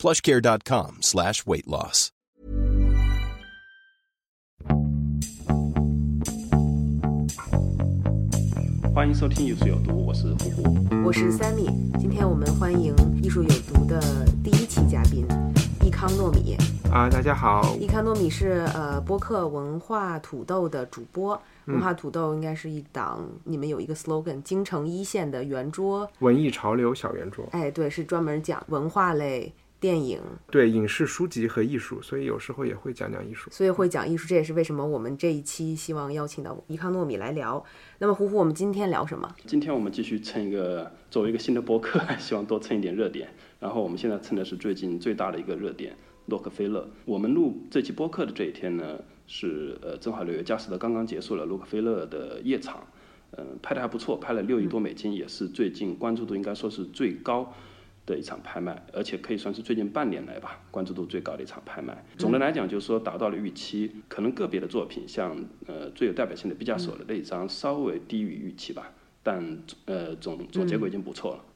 plushcare.com slash weight loss. 欢迎收听《艺术有毒》，我是胡胡。我是 Sammy，今天我们欢迎艺术有毒的第一期嘉宾易康糯米。啊，大家好，易康糯米是呃播客文化土豆的主播。文化土豆应该是一档，你们有一个 slogan，京城一线的圆桌，文艺潮流小圆桌。哎，对，是专门讲文化类电影，对影视书籍和艺术，所以有时候也会讲讲艺术。所以会讲艺术，这也是为什么我们这一期希望邀请到伊康糯米来聊。那么，胡胡，我们今天聊什么？今天我们继续蹭一个，作为一个新的播客，希望多蹭一点热点。然后我们现在蹭的是最近最大的一个热点——洛克菲勒。我们录这期播客的这一天呢？是呃，正好纽约佳士得刚刚结束了洛克菲勒的夜场，嗯，拍的还不错，拍了六亿多美金，也是最近关注度应该说是最高的一场拍卖，而且可以算是最近半年来吧关注度最高的一场拍卖。总的来讲，就是说达到了预期，可能个别的作品像呃最有代表性的毕加索的那一张稍微低于预期吧，但呃总总结果已经不错了。嗯，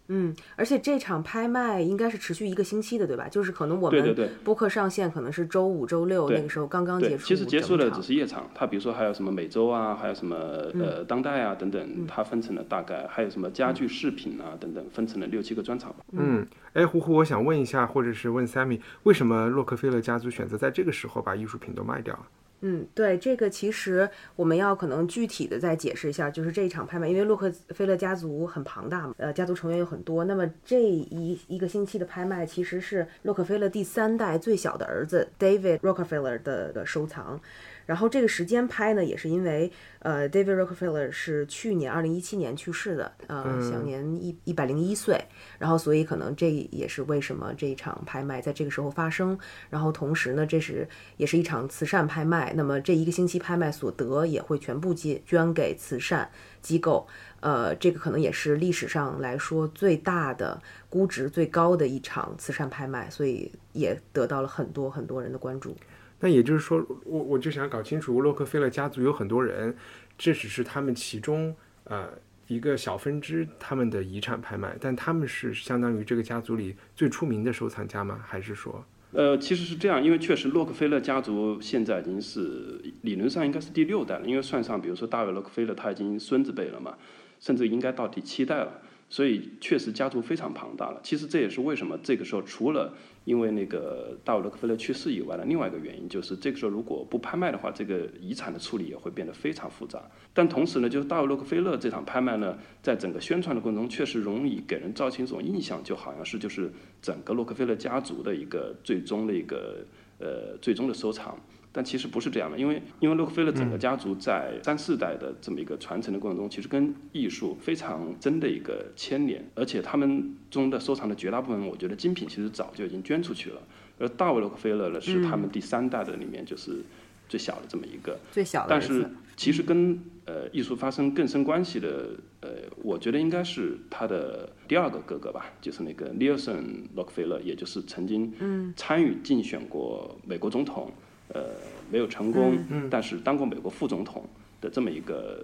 而且这场拍卖应该是持续一个星期的，对吧？就是可能我们播客上线可能是周五、周六那个时候刚刚结束。其实结束的只是夜场，它比如说还有什么美洲啊，还有什么呃当代啊等等，它分成了大概还有什么家具饰品啊等等，分成了六七个专场。嗯，哎，胡胡，我想问一下，或者是问 Sammy，为什么洛克菲勒家族选择在这个时候把艺术品都卖掉？嗯，对，这个其实我们要可能具体的再解释一下，就是这一场拍卖，因为洛克菲勒家族很庞大嘛，呃，家族成员有很多，那么这一一个星期的拍卖其实是洛克菲勒第三代最小的儿子 David Rockefeller 的的收藏。然后这个时间拍呢，也是因为，呃，David Rockefeller 是去年二零一七年去世的，呃，享年一一百零一岁。然后，所以可能这也是为什么这一场拍卖在这个时候发生。然后，同时呢，这是也是一场慈善拍卖。那么这一个星期拍卖所得也会全部捐捐给慈善机构。呃，这个可能也是历史上来说最大的估值最高的一场慈善拍卖，所以也得到了很多很多人的关注。那也就是说，我我就想搞清楚，洛克菲勒家族有很多人，这只是他们其中呃一个小分支他们的遗产拍卖，但他们是相当于这个家族里最出名的收藏家吗？还是说？呃，其实是这样，因为确实洛克菲勒家族现在已经是理论上应该是第六代了，因为算上比如说大卫洛克菲勒他已经孙子辈了嘛，甚至应该到第七代了。所以确实家族非常庞大了。其实这也是为什么这个时候除了因为那个大卫洛克菲勒去世以外的另外一个原因，就是这个时候如果不拍卖的话，这个遗产的处理也会变得非常复杂。但同时呢，就是大卫洛克菲勒这场拍卖呢，在整个宣传的过程中，确实容易给人造成一种印象，就好像是就是整个洛克菲勒家族的一个最终的一个呃最终的收藏。但其实不是这样的，因为因为洛克菲勒整个家族在三四代的这么一个传承的过程中，其实跟艺术非常真的一个牵连，而且他们中的收藏的绝大部分，我觉得精品其实早就已经捐出去了。而大卫洛克菲勒呢，是他们第三代的里面就是最小的这么一个，最小的。但是其实跟呃艺术发生更深关系的，呃，我觉得应该是他的第二个哥哥吧，就是那个尼尔森洛克菲勒，也就是曾经参与竞选过美国总统。呃，没有成功，但是当过美国副总统的这么一个，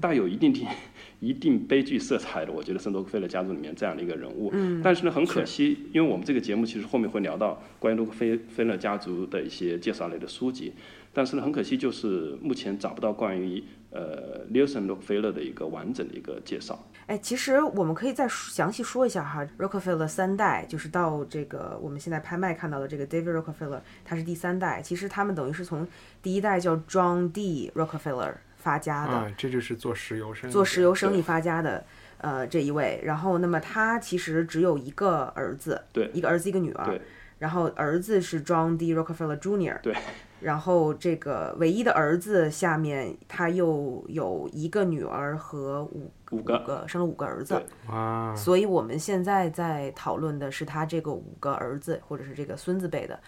带有一定定、一定悲剧色彩的，我觉得圣多克菲勒家族里面这样的一个人物。但是呢，很可惜，因为我们这个节目其实后面会聊到关于洛克菲菲勒家族的一些介绍类的书籍，但是呢，很可惜就是目前找不到关于。呃，Nelson Rockefeller 的一个完整的一个介绍。哎，其实我们可以再详细说一下哈，Rockefeller 三代，就是到这个我们现在拍卖看到的这个 David Rockefeller，他是第三代。其实他们等于是从第一代叫 John D Rockefeller 发家的。啊，这就是做石油生意。做石油生意发家的，呃，这一位。然后，那么他其实只有一个儿子，对，一个儿子一个女儿。对。然后儿子是 John D Rockefeller Jr.，对。然后这个唯一的儿子下面他又有一个女儿和五五个个生了五个儿子所以我们现在在讨论的是他这个五个儿子或者是这个孙子辈的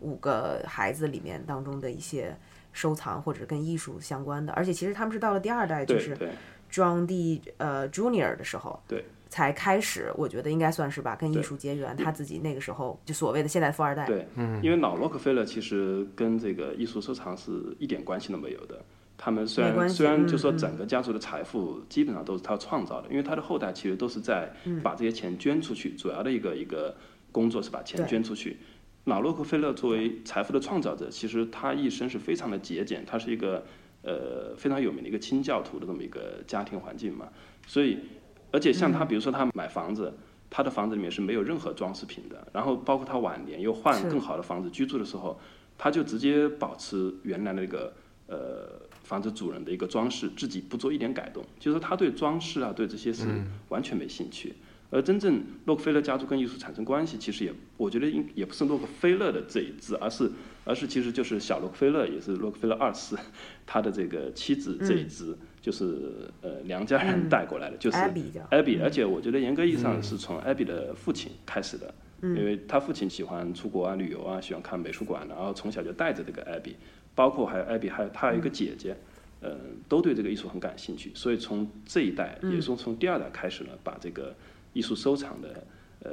五个孩子里面当中的一些收藏或者跟艺术相关的，而且其实他们是到了第二代，就是对。对 John D 呃 Junior 的时候，对，才开始，我觉得应该算是吧，跟艺术结缘。他自己那个时候就所谓的现代富二代，对，因为老洛克菲勒其实跟这个艺术收藏是一点关系都没有的。他们虽然虽然就说嗯嗯整个家族的财富基本上都是他创造的，因为他的后代其实都是在把这些钱捐出去，主要的一个一个工作是把钱捐出去。老洛克菲勒作为财富的创造者，其实他一生是非常的节俭，他是一个呃非常有名的一个清教徒的这么一个家庭环境嘛，所以而且像他比如说他买房子。他的房子里面是没有任何装饰品的，然后包括他晚年又换更好的房子居住的时候，他就直接保持原来的那个呃房子主人的一个装饰，自己不做一点改动，就是他对装饰啊对这些是完全没兴趣。而真正洛克菲勒家族跟艺术产生关系，其实也我觉得应也不是洛克菲勒的这一支，而是而是其实就是小洛克菲勒，也是洛克菲勒二世 他的这个妻子这一支，就是呃梁家人带过来的，就是 Abby 而且我觉得严格意义上是从 Abby 的父亲开始的，因为他父亲喜欢出国啊、旅游啊，喜欢看美术馆，然后从小就带着这个 Abby，包括还有 Abby 还有他还有一个姐姐，呃，都对这个艺术很感兴趣，所以从这一代，也是从第二代开始呢，把这个艺术收藏的呃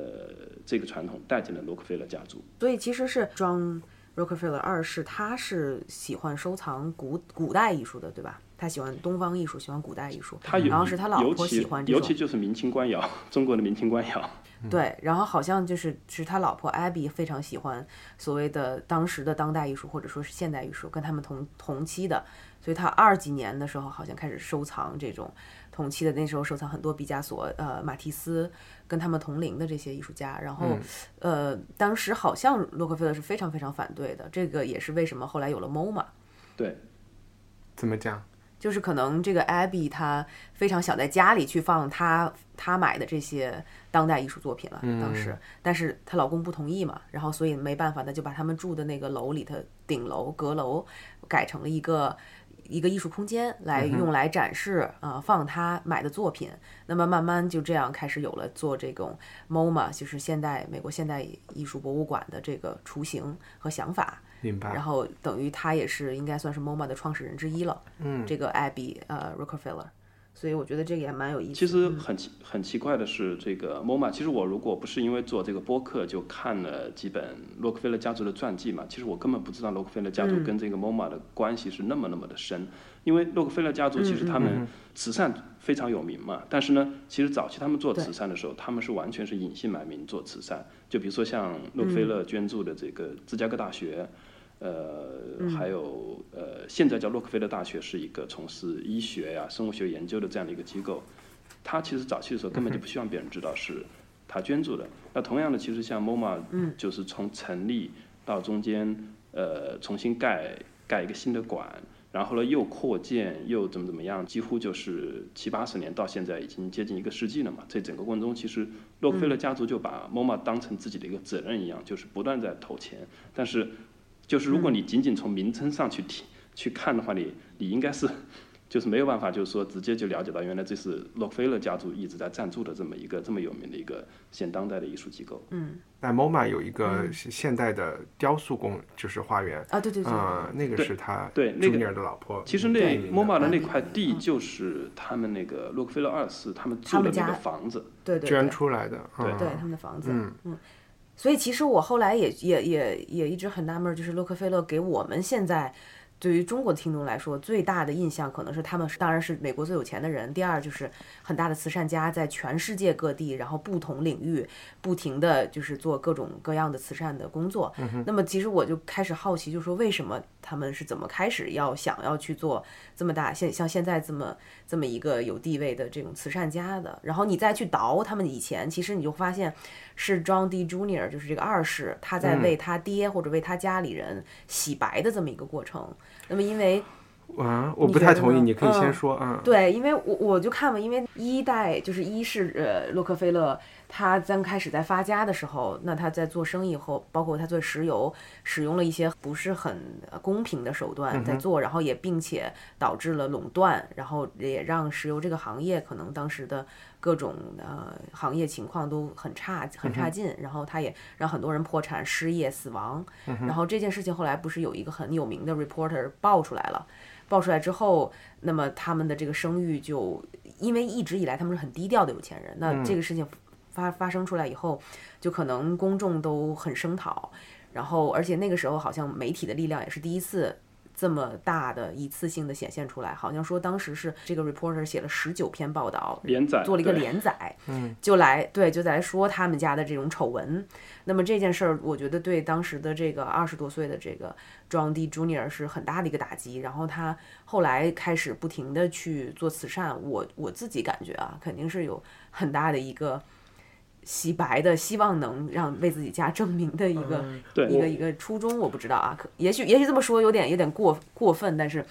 这个传统带进了洛克菲勒家族。所以其实是 John Rockefeller 二世，他是喜欢收藏古古代艺术的，对吧？他喜欢东方艺术，喜欢古代艺术。他然后是他老婆喜欢这尤其就是明清官窑，中国的明清官窑。对，然后好像就是是他老婆 Abby 非常喜欢所谓的当时的当代艺术或者说是现代艺术，跟他们同同期的，所以他二几年的时候好像开始收藏这种同期的，那时候收藏很多毕加索、呃马蒂斯跟他们同龄的这些艺术家，然后、呃当时好像洛克菲勒是非常非常反对的，这个也是为什么后来有了 MoMA。对，怎么讲？就是可能这个 Abby 她非常想在家里去放她她买的这些当代艺术作品了，当时，但是她老公不同意嘛，然后所以没办法，那就把他们住的那个楼里头顶楼阁楼改成了一个。一个艺术空间来用来展示啊、呃放她买的作品，那么慢慢就这样开始有了做这种 MoMA，就是现代美国现代艺术博物馆的这个雏形和想法。明白。然后等于他也是应该算是 MoMA 的创始人之一了。嗯，这个 Abby 呃 Rockefeller，所以我觉得这个也蛮有意思。其实很奇很奇怪的是，这个 MoMA，其实我如果不是因为做这个播客就看了几本洛克菲勒家族的传记嘛，其实我根本不知道洛克菲勒家族跟这个 MoMA 的关系是那么那么的深。因为洛克菲勒家族其实他们慈善非常有名嘛，但是呢，其实早期他们做慈善的时候，他们是完全是隐姓埋名做慈善。就比如说像洛克菲勒捐助的这个芝加哥大学。呃，还有呃，现在叫洛克菲勒大学，是一个从事医学呀、生物学研究的这样的一个机构。他其实早期的时候根本就不希望别人知道是他捐助的。那同样的，其实像 MoMA，就是从成立到中间，呃，重新盖盖一个新的馆，然后呢又扩建又怎么怎么样，几乎就是七八十年到现在已经接近一个世纪了嘛。这整个过程中，其实洛克菲勒家族就把 MoMA 当成自己的一个责任一样，就是不断在投钱，但是。就是如果你仅仅从名称上去提去看的话，你你应该是就是没有办法，就是说直接就了解到原来这是洛克菲勒家族一直在赞助的这么一个这么有名的一个现当代的艺术机构。嗯，那 MoMA 有一个现代的雕塑工，就是花园啊，对对对，啊，那个是他对那个 Junior 的老婆。其实那 MoMA 的那嗯块地就是他们那个洛克菲勒二世他们住的那个房子。对对捐对出来的，对嗯对他们的房子，嗯嗯。所以其实我后来也也也也一直很纳闷儿，就是洛克菲勒给我们现在对于中国的听众来说，最大的印象可能是他们是当然是美国最有钱的人，第二就是很大的慈善家，在全世界各地，然后不同领域不停的就是做各种各样的慈善的工作。那么其实我就开始好奇，就是说为什么他们是怎么开始要想要去做这么大现像现在这么这么一个有地位的这种慈善家的？然后你再去倒他们以前，其实你就发现是 John D. Junior，就是这个二世，他在为他爹或者为他家里人洗白的这么一个过程。那么因为啊，我不太同意，你可以先嗯说啊。对，因为我我就看嘛，因为一代就是一是呃洛克菲勒，他刚开始在发家的时候，那他在做生意后，包括他做石油，使用了一些不是很呃公平的手段在做，然后也并且导致了垄断，然后也让石油这个行业可能当时的各种呃行业情况都很差很差劲，然后他也让很多人破产、失业、死亡，然后这件事情后来不是有一个很有名的 reporter 爆出来了。爆出来之后，那么他们的这个声誉就因为一直以来他们是很低调的有钱人，那这个事情发发生出来以后，就可能公众都很声讨，然后而且那个时候好像媒体的力量也是第一次。这么大的一次性的显现出来，好像说当时是这个 reporter 写了十九篇报道，连载做了一个连载，嗯，就来对就在来说他们家的这种丑闻。那么这件事儿，我觉得对当时的这个二十多岁的这个 John D. Junior 是很大的一个打击。然后他后来开始不停的去做慈善，我我自己感觉啊，肯定是有很大的一个洗白的，希望能让为自己家证明的一个、对一个一个初衷。我不知道啊，可也许也许这么说有点有点过过分，但是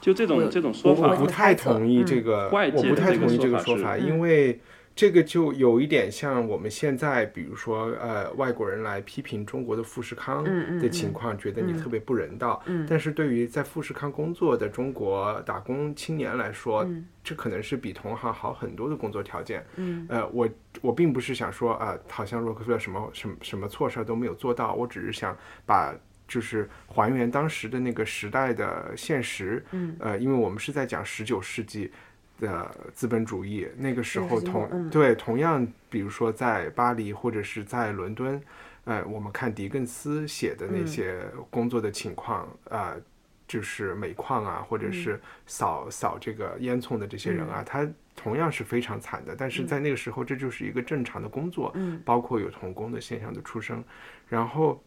就这种这种说法我我不太同意嗯这个，外界的这个我不太同意这说法是个说法，嗯因为这个就有一点像我们现在，比如说呃，外国人来批评中国的富士康的情况，觉得你特别不人道。嗯但是对于在富士康工作的中国打工青年来说，嗯这可能是比同行好很多的工作条件。嗯呃，我我并不是想说啊、好像洛克菲勒什么什么什么错事儿都没有做到，我只是想把就是还原当时的那个时代的现实。嗯，呃，因为我们是在讲十九世纪的资本主义，那个时候同、嗯对同样，比如说在巴黎或者是在伦敦，呃，我们看狄更斯写的那嗯些工作的情况，呃。就是煤矿啊，或嗯者是扫、扫这个烟囱的这些人啊，他同样是非常惨的。但是在那个时候，这就是一个正常的工作，嗯包括有童工的现象的出生。然后，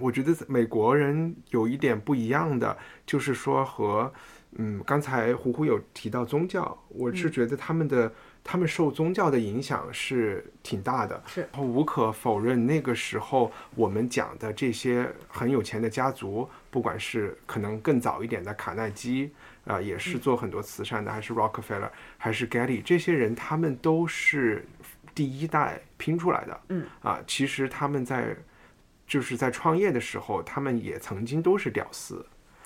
我觉得美国人有一点不一样的，就是说和嗯，刚才胡胡有提到宗教，我是觉得他们的、他们受宗教的影响是挺大的。是然后无可否认，那个时候我们讲的这些很有钱的家族，不管是可能更早一点的卡耐基，啊、也是做很多慈善的，还是 Rockefeller，还是 Getty，这些人他们都是第一代拼出来的。嗯啊，其实他们在就是在创业的时候，他们也曾经都是屌丝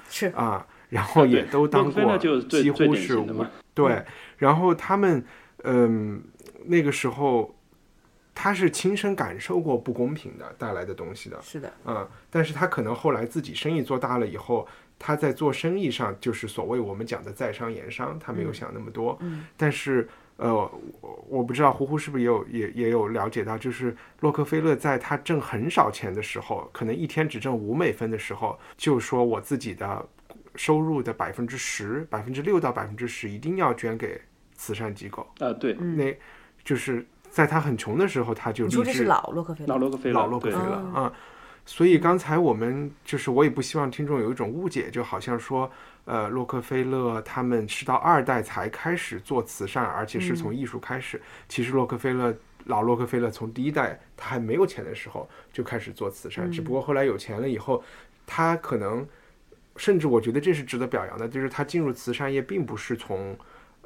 是啊，然后也都当过，几乎是无对，然后他们嗯那个时候他是亲身感受过不公平的带来的东西的，是的，嗯，但是他可能后来自己生意做大了以后，他在做生意上就是所谓我们讲的在商言商，他没有想那么多。嗯但是呃，我我不知道胡胡是不是也有也也有了解到，就是洛克菲勒在他挣很少钱的时候，可能一天只挣五美分的时候，就说我自己的收入的百分之十、百分之六到百分之十一定要捐给慈善机构。啊，对，嗯那就是在他很穷的时候，他就你说这是老洛克菲勒，老洛克菲勒，老洛克菲勒哦啊。所以刚才我们就是，我也不希望听众有一种误解，就好像说，呃，洛克菲勒他们是到二代才开始做慈善，而且是从艺术开始。其实洛克菲勒老洛克菲勒从第一代他还没有钱的时候就开始做慈善，只不过后来有钱了以后，他可能甚至我觉得这是值得表扬的，就是他进入慈善业并不是从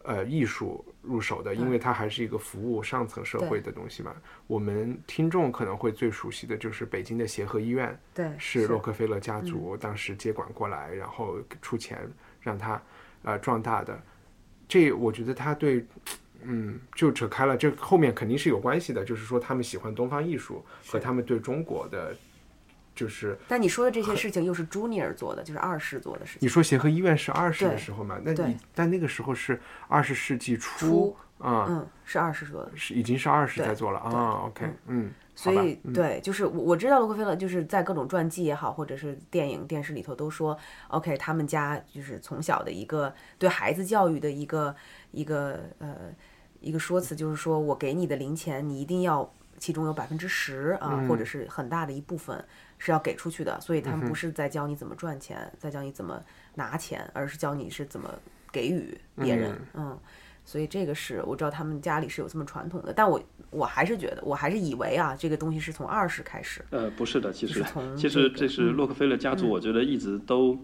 呃艺术入手的，因为它还是一个服务上层社会的东西嘛。我们听众可能会最熟悉的就是北京的协和医院，对，是洛克菲勒家族当时接管过来，然后出钱让他呃壮大的。这我觉得他对。嗯，就扯开了，这后面肯定是有关系的，就是说他们喜欢东方艺术和他们对中国的，就是但你说的这些事情又是 Junior 做的，就是二世做的事情。你说协和医院是二世的时候嘛？那你但那个时候是二十世纪初初啊，嗯，是二世做的。是已经是二世在做了对啊。OK，嗯，所以对，就是我我知道洛克菲勒就是在各种传记也好，或者是电影、电视里头都说，OK，他们家就是从小的一个对孩子教育的一个一个呃一个说辞，就是说我给你的零钱，你一定要其中有百分之十啊，或者是很大的一部分是要给出去的。所以他们不是在教你怎么赚钱，在教你怎么拿钱，而是教你是怎么给予别人。嗯所以这个是我知道他们家里是有这么传统的，但我我还是觉得，我还是以为啊，这个东西是从二十开始。呃，不是的，其实其实这个这是洛克菲勒家族，我觉得一直都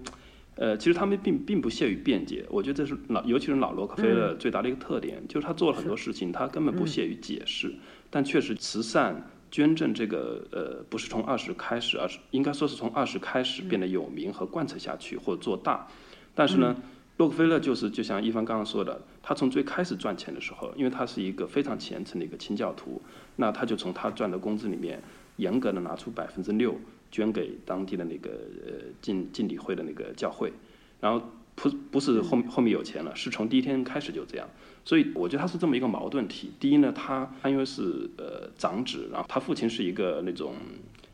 呃，其实他们并并不屑于辩解，我觉得这是老，尤其是老洛克菲勒最大的一个特点，就是他做了很多事情，他根本不屑于解释。但确实，慈善捐赠这个呃，不是从二十开始，而是应该说是从二十开始变得有名和贯彻下去或者做大。但是呢，洛克菲勒就是就像一帆刚刚说的，他从最开始赚钱的时候，因为他是一个非常虔诚的一个清教徒，那他就从他赚的工资里面严格的拿出百分之六。捐给当地的那个呃敬敬礼会的那个教会，然后不不是后后面有钱了，是从第一天开始就这样，所以我觉得他是这么一个矛盾体。第一呢，他他因为是呃长子，然后他父亲是一个那种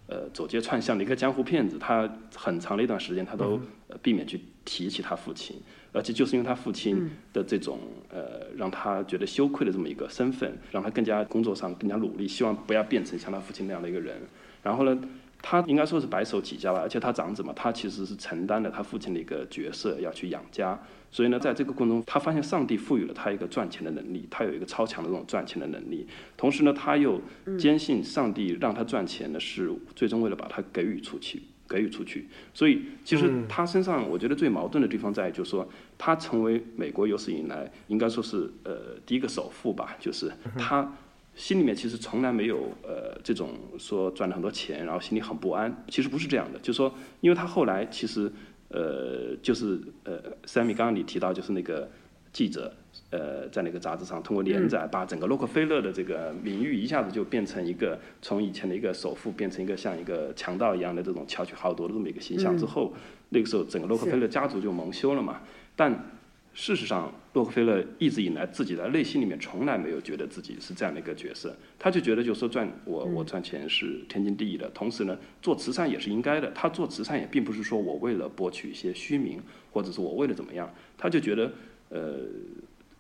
呃走街串巷的一个江湖骗子，他很长的一段时间他都避免去提起他父亲，而且就是因为他父亲的这种呃让他觉得羞愧的这么一个身份，让他更加工作上更加努力，希望不要变成像他父亲那样的一个人。然后呢？他应该说是白手起家了，而且他长子嘛，他其实是承担了他父亲的一个角色，要去养家。所以呢，在这个过程中，他发现上帝赋予了他一个赚钱的能力，他有一个超强的这种赚钱的能力。同时呢，他又坚信上帝让他赚钱呢，是最终为了把他给予出去，给予出去。所以，其实他身上我觉得最矛盾的地方在于，就是说他成为美国有史以来应该说是呃第一个首富吧，就是他。心里面其实从来没有呃这种说赚了很多钱，然后心里很不安。其实不是这样的，就是说，因为他后来其实呃就是呃，Sammy 刚刚你提到就是那个记者呃在那个杂志上通过连载，把整个洛克菲勒的这个名誉一下子就变成一个从以前的一个首富变成一个像一个强盗一样的这种巧取豪夺的这么一个形象之后，那个时候整个洛克菲勒家族就蒙羞了嘛。但事实上，洛克菲勒一直以来自己在内心里面从来没有觉得自己是这样的一个角色，他就觉得就是说赚我我赚钱是天经地义的，同时呢做慈善也是应该的。他做慈善也并不是说我为了博取一些虚名，或者是我为了怎么样，他就觉得呃，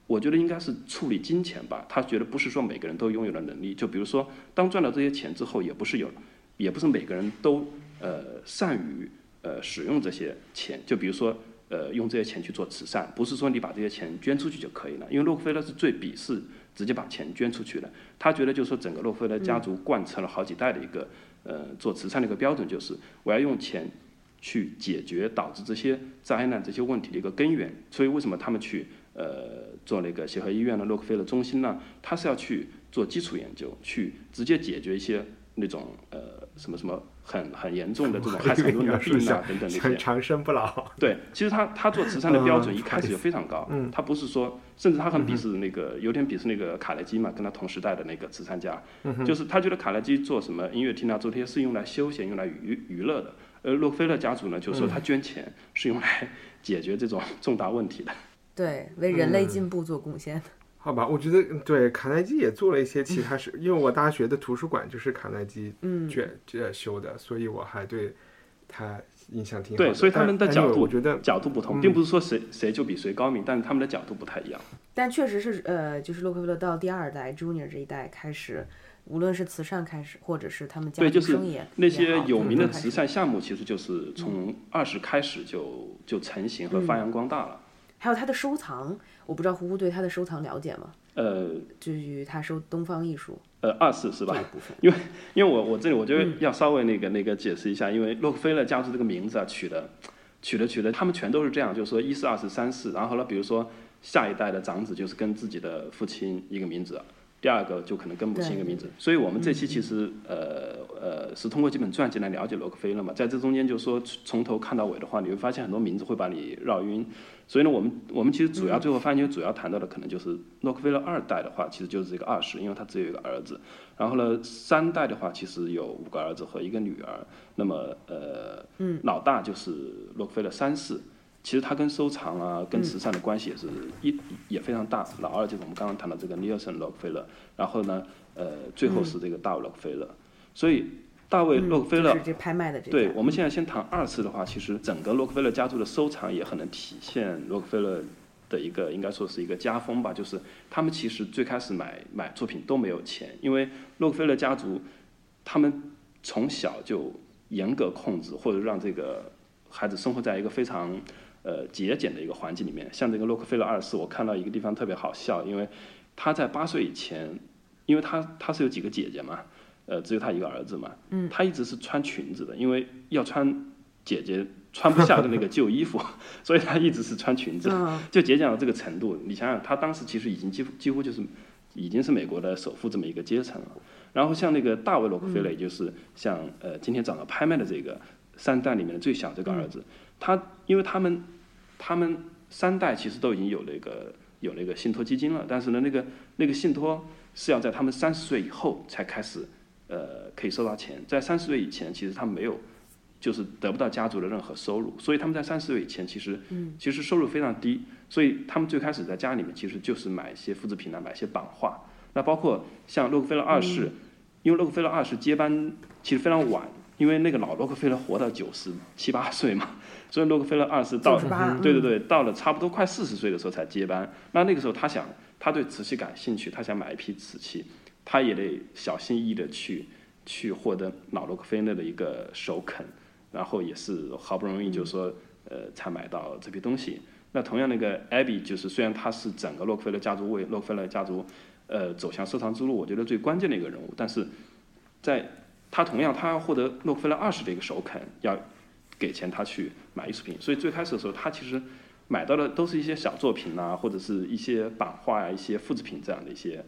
我觉得应该是处理金钱吧。他觉得不是说每个人都拥有了能力，就比如说当赚到这些钱之后，也不是有，也不是每个人都呃善于呃使用这些钱，就比如说。呃，用这些钱去做慈善，不是说你把这些钱捐出去就可以了。因为洛克菲勒是最鄙视直接把钱捐出去的。他觉得，就是说整个洛克菲勒家族贯彻了好几代的一个呃做慈善的一个标准，就是我要用钱去解决导致这些灾难、这些问题的一个根源。所以，为什么他们去呃做那个协和医院的洛克菲勒中心呢？他是要去做基础研究，去直接解决一些那种呃什么什么。很很严重的这种害死人的病啊等等那些，长生不老。对，其实他他做慈善的标准一开始就非常高，嗯。他不是说，甚至他很鄙视那个，有点鄙视那个卡耐基嘛，跟他同时代的那个慈善家，就是他觉得卡耐基做什么音乐厅啊，做这些是用来休闲、用来娱娱乐的，而洛克菲勒家族呢，就是说他捐钱是用来解决这种重大问题的，对，为人类进步做贡献。好吧，我觉得对卡耐基也做了一些其他事，因为我大学的图书馆就是卡耐基卷呃修的，所以我还对他印象挺好。对，所以他们的角度我觉得角度不同，并不是说谁谁就比谁高明，但是他们的角度不太一样。但确实是呃，就是洛克菲勒到第二代 Junior 这一代开始，无论是慈善开始，或者是他们家族生意，那些有名的慈善项目，其实就是从二十开始就就成型和发扬光大了。还有他的收藏，我不知道胡胡对他的收藏了解吗？呃，至于他收东方艺术，呃，二世是吧？因为因为我我这里我觉得要稍微那个那个解释一下，因为洛克菲勒家族这个名字啊取的取的取的，他们全都是这样，就是说一世、二世、三世，然后呢，比如说下一代的长子就是跟自己的父亲一个名字。第二个就可能跟母亲一个名字，所以我们这期其实呃呃是通过几本传记来了解洛克菲勒嘛，在这中间就说从头看到尾的话，你会发现很多名字会把你绕晕，所以呢，我们我们其实主要最后发现主要谈到的可能就是洛克菲勒二代的话，其实就是这个二世，因为他只有一个儿子，然后呢三代的话其实有五个儿子和一个女儿，那么呃老大就是洛克菲勒三世。其实它跟收藏啊，跟慈善的关系也是一也非常大。老二就是我们刚刚谈到这个尼尔森·洛克菲勒，然后呢，呃，最后是这个大卫·洛克菲勒。所以大卫·洛克菲勒，这拍卖的这对，我们现在先谈二次的话，其实整个洛克菲勒家族的收藏也很能体现洛克菲勒的一个应该说是一个家风吧，就是他们其实最开始买买作品都没有钱，因为洛克菲勒家族他们从小就严格控制或者让这个孩子生活在一个非常。呃，节俭的一个环境里面，像这个洛克菲勒二世，我看到一个地方特别好笑，因为他在八岁以前，因为他他是有几个姐姐嘛，呃，只有他一个儿子嘛，嗯他一直是穿裙子的，因为要穿姐姐穿不下的那个旧衣服，所以他一直是穿裙子，嗯就节俭到这个程度。你想想，他当时其实已经几乎几乎就是已经是美国的首富这么一个阶层了。然后像那个大卫洛克菲勒，也就是像呃今天早上拍卖的这个三代里面的最小这个儿子，他因为他们他们三代其实都已经有那个有那个信托基金了，但是呢，那个那个信托是要在他们三十岁以后才开始呃可以收到钱，在三十岁以前，其实他们没有。就是得不到家族的任何收入，所以他们在三十岁以前其实，其实收入非常低，所以他们最开始在家里面其实就是买一些复制品啊，买一些版画。那包括像洛克菲勒二世，因为洛克菲勒二世接班其实非常晚，因为那个老洛克菲勒活到九十七八岁嘛，所以洛克菲勒二世到对对对，到了差不多快四十岁的时候才接班。那那个时候他想，他对瓷器感兴趣，他想买一批瓷器，他也得小心翼翼的去去获得老洛克菲勒的一个首肯。然后也是好不容易，就是说，呃，才买到这批东西。那同样，那个 Abby 就是虽然他是整个洛克菲勒家族为洛克菲勒家族，呃，走向收藏之路，我觉得最关键的一个人物。但是，在他同样，他要获得洛克菲勒二世的一个首肯，要给钱他去买艺术品。所以最开始的时候，他其实买到的都是一些小作品呐、或者是一些版画呀、一些复制品这样的一些。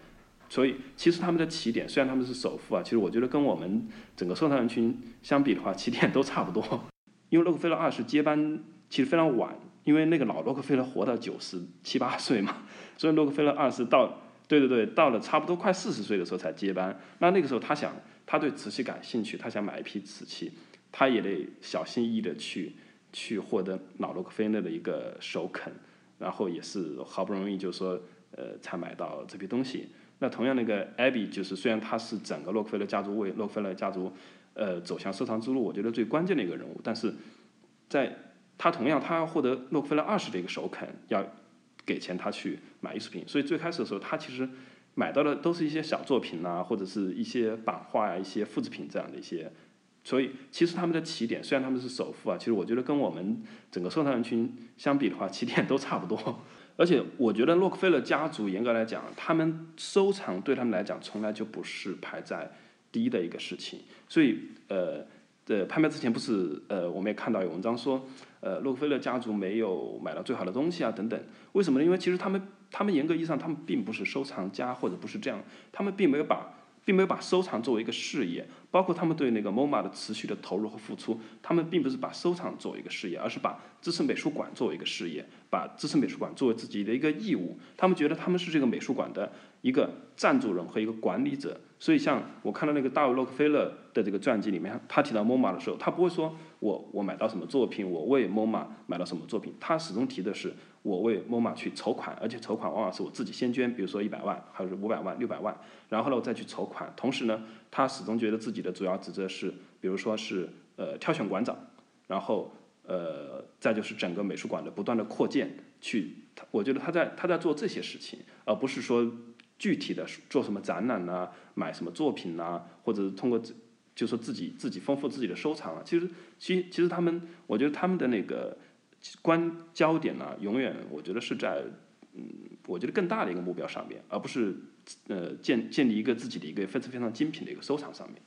所以，其实他们的起点，虽然他们是首富啊，其实我觉得跟我们整个收藏人群相比的话，起点都差不多。因为洛克菲勒二世接班其实非常晚，因为那个老洛克菲勒活到九十七八岁嘛，所以洛克菲勒二世到对对对，到了差不多快四十岁的时候才接班。那那个时候他想，他对瓷器感兴趣，他想买一批瓷器，他也得小心翼翼的去去获得老洛克菲勒的一个首肯，然后也是好不容易就说呃才买到这批东西。那同样，那个 Abby 就是虽然他是整个洛克菲勒家族为洛克菲勒家族，呃，走向收藏之路，我觉得最关键的一个人物，但是在他同样他要获得洛克菲勒二世的一个首肯，要给钱他去买艺术品，所以最开始的时候，他其实买到的都是一些小作品呐、或者是一些版画呀、一些复制品这样的一些。所以，其实他们的起点虽然他们是首富啊，其实我觉得跟我们整个收藏人群相比的话，起点都差不多。而且我觉得洛克菲勒家族严格来讲，他们收藏对他们来讲从来就不是排在第一的一个事情。所以呃，呃，拍卖之前不是呃，我们也看到有文章说，呃，洛克菲勒家族没有买到最好的东西啊等等。为什么呢？因为其实他们他们严格意义上他们并不是收藏家或者不是这样，他们并没有把并没有把收藏作为一个事业，包括他们对那个 MoMA 的持续的投入和付出，他们并不是把收藏作为一个事业，而是把支持美术馆作为一个事业，把支持美术馆作为自己的一个义务。他们觉得他们是这个美术馆的一个赞助人和一个管理者。所以，像我看到那个大卫洛克菲勒的这个传记里面，他提到 MoMA 的时候，他不会说我我买到什么作品，我为 MoMA 买到什么作品，他始终提的是我为 MoMA 去筹款，而且筹款往往是我自己先捐，比如说一百万，还是五百万、六百万，然后呢我再去筹款。同时呢，他始终觉得自己的主要职责是，比如说是呃挑选馆长，然后呃再就是整个美术馆的不断的扩建，去，我觉得他在他在做这些事情，而不是说具体的做什么展览呐、买什么作品呐、或者是通过自就说自己自己丰富自己的收藏啊。其实其其实他们，我觉得他们的那个关焦点呢、永远我觉得是在嗯，我觉得更大的一个目标上面，而不是呃建建立一个自己的一个非常非常精品的一个收藏上面。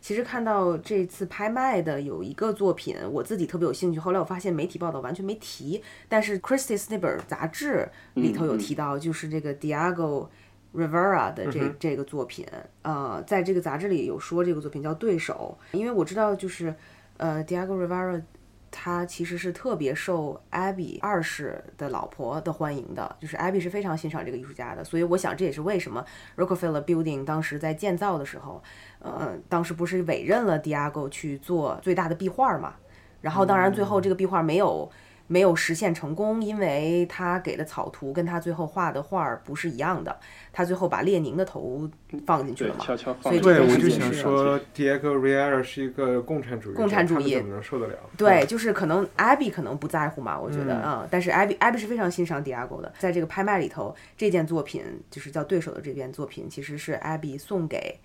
其实看到这次拍卖的有一个作品，我自己特别有兴趣。后来我发现媒体报道完全没提，但是《Christie's》那本杂志里头有提到，就是这个 Diego Rivera 的这、这个作品。呃，在这个杂志里有说这个作品叫《对手》，因为我知道就是呃 Diego Rivera 他其实是特别受 Abby 二世的老婆的欢迎的，就是 Abby 是非常欣赏这个艺术家的，所以我想这也是为什么 Rockefeller Building 当时在建造的时候，呃，当时不是委任了 Diego 去做最大的壁画嘛，然后当然最后这个壁画没有。没有实现成功，因为他给的草图跟他最后画的画儿不是一样的，他最后把列宁的头放进去了，嘛。悄悄放所以进去这对，我就件事情是想说，Diego Rivera 是一个共产主义，共产主义怎么能受得了？对，就是可能 Abby 可能不在乎嘛，我觉得啊、但是 Abby Abby 是非常欣赏 Diego 的。在这个拍卖里头，这件作品就是叫对手的这件作品，其实是 Abby 送给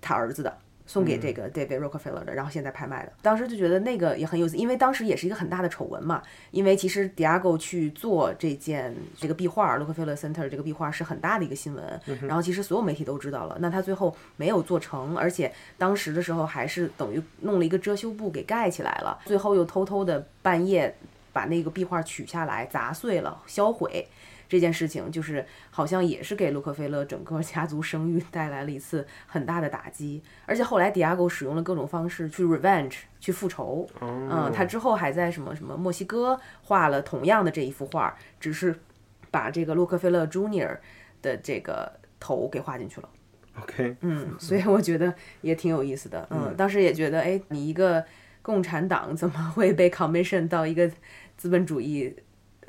他儿子的，送给这个 David Rockefeller 的，然后现在拍卖的。当时就觉得那个也很有意思，因为当时也是一个很大的丑闻嘛。因为其实 Diago 去做这件这个壁画，Rockefeller Center 这个壁画是很大的一个新闻。然后其实所有媒体都知道了，那他最后没有做成，而且当时的时候还是等于弄了一个遮羞布给盖起来了，最后又偷偷的半夜把那个壁画取下来砸碎了销毁。这件事情就是好像也是给洛克菲勒整个家族声誉带来了一次很大的打击，而且后来 Diago 使用了各种方式去 revenge 去复仇，嗯，他之后还在什么什么墨西哥画了同样的这一幅画，只是把这个洛克菲勒 Junior 的这个头给画进去了。OK，嗯，所以我觉得也挺有意思的，嗯，当时也觉得，哎，你一个共产党怎么会被 commission 到一个资本主义？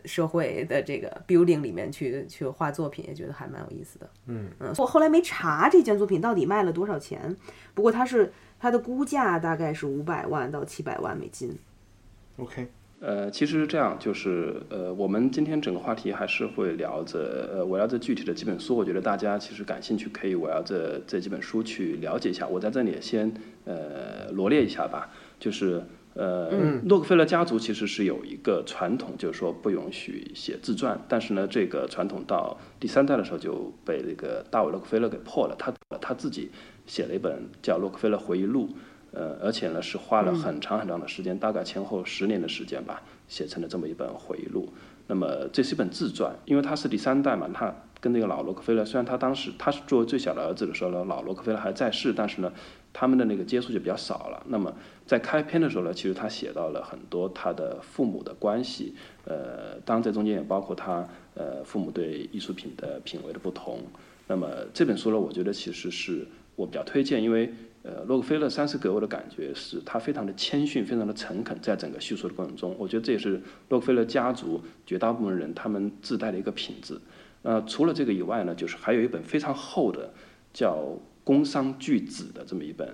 社会的这个 building 里面去去画作品，也觉得还蛮有意思的。嗯嗯，我后来没查这件作品到底卖了多少钱，不过它是它的估价大概是五百万到七百万美金。OK，呃，其实是这样，就是呃，我们今天整个话题还是会聊着呃，围绕着具体的几本书，我觉得大家其实感兴趣，可以围绕着这几本书去了解一下。我在这里先呃罗列一下吧，就是。呃，洛克菲勒家族其实是有一个传统，就是说不允许写自传。但是呢，这个传统到第三代的时候就被那个大卫洛克菲勒给破了。他他自己写了一本叫《洛克菲勒回忆录》，呃，而且呢是花了很长很长的时间，大概前后十年的时间吧，写成了这么一本回忆录。那么这是一本自传，因为他是第三代嘛，他跟那个老洛克菲勒，虽然他当时他是作为最小的儿子的时候呢，老洛克菲勒还在世，但是呢，他们的那个接触就比较少了。那么在开篇的时候呢，其实他写到了很多他的父母的关系，呃，当然在中间也包括他呃父母对艺术品的品味的不同。那么这本书呢，我觉得其实是我比较推荐，因为呃洛克菲勒三世给我的感觉是他非常的谦逊，非常的诚恳，在整个叙述的过程中，我觉得这也是洛克菲勒家族绝大部分人他们自带的一个品质。呃，除了这个以外呢，就是还有一本非常厚的叫《工商巨子》的这么一本。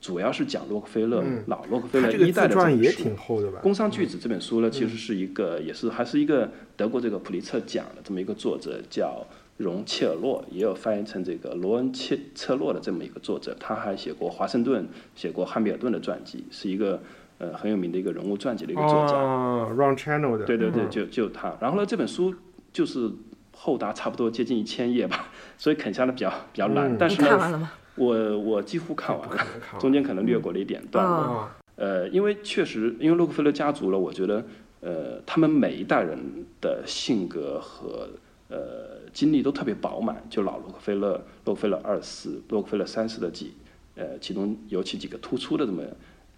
主要是讲洛克菲勒、老洛克菲勒嗯这个一代的传也这本书挺厚的吧？《工商巨子》这本书呢，其实是一个，也是还是一个德国这个普利策奖的这么一个作者，叫荣切尔洛，也有翻译成这个罗恩切策洛的这么一个作者。他还写过华盛顿，写过汉密尔顿的传记，是一个呃很有名的一个人物传记的一个作家。哦，Ron Channel 的，对对对，嗯就就他。然后呢，这本书就是厚达差不多接近一千页吧，所以啃下来比较比较难。嗯但是呢，看完了吗？我我几乎看完了，中间可能略过了一点段落。呃，因为确实，因为洛克菲勒家族了，我觉得，呃，他们每一代人的性格和呃经历都特别饱满。就老洛克菲勒、洛克菲勒二世、洛克菲勒三世的几，呃，其中尤其几个突出的这么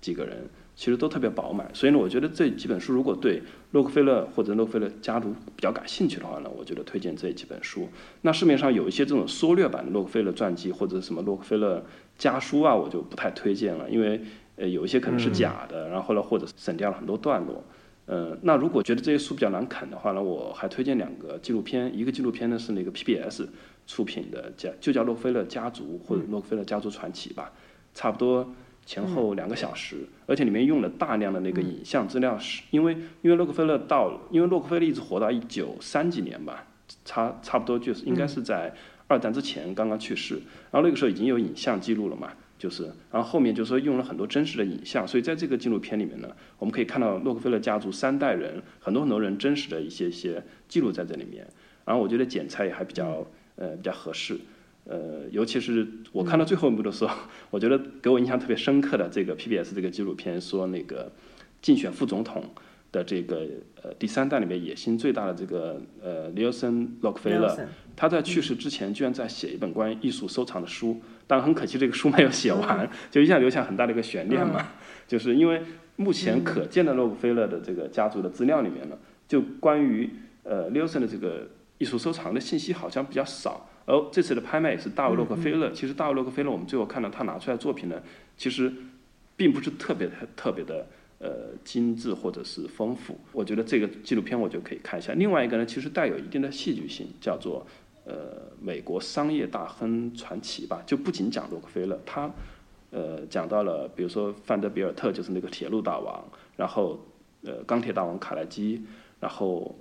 几个人，其实都特别饱满。所以呢，我觉得这几本书如果对洛克菲勒或者洛克菲勒家族比较感兴趣的话呢，我觉得推荐这几本书。那市面上有一些这种缩略版的洛克菲勒传记或者什么洛克菲勒家书啊，我就不太推荐了，因为呃有一些可能是假的，然后呢或者省掉了很多段落。呃，那如果觉得这些书比较难啃的话呢，我还推荐两个纪录片，一个纪录片呢是那个 PBS 出品的，叫就叫洛克菲勒家族或者洛克菲勒家族传奇吧，差不多前后两个小时，而且里面用了大量的那个影像资料，是因为因为洛克菲勒到，因为洛克菲勒一直活到一九三几年吧，差差不多就是应该是在二战之前刚刚去世，然后那个时候已经有影像记录了嘛，就是，然后后面就是说用了很多真实的影像，所以在这个纪录片里面呢，我们可以看到洛克菲勒家族三代人很多很多人真实的一些一些记录在这里面，然后我觉得剪裁也还比较呃比较合适，呃，尤其是我看到最后一幕的时候，我觉得给我印象特别深刻的这个 PBS 这个纪录片说那个竞选副总统的这个呃第三代里面野心最大的这个呃尼尔森洛克菲勒他在去世之前居然在写一本关于艺术收藏的书，但很可惜这个书没有写完，就一下留下很大的一个悬念嘛。就是因为目前可见的洛克菲勒的这个家族的资料里面呢，就关于呃 Nielsen 的这个艺术收藏的信息好像比较少。而这次的拍卖也是大卫洛克菲勒，其实大卫洛克菲勒我们最后看到他拿出来的作品呢，其实并不是特别特别的呃精致或者是丰富。我觉得这个纪录片我就可以看一下。另外一个呢，其实带有一定的戏剧性，叫做呃美国商业大亨传奇吧，就不仅讲洛克菲勒，他呃讲到了比如说范德比尔特就是那个铁路大王，然后呃钢铁大王卡耐基，然后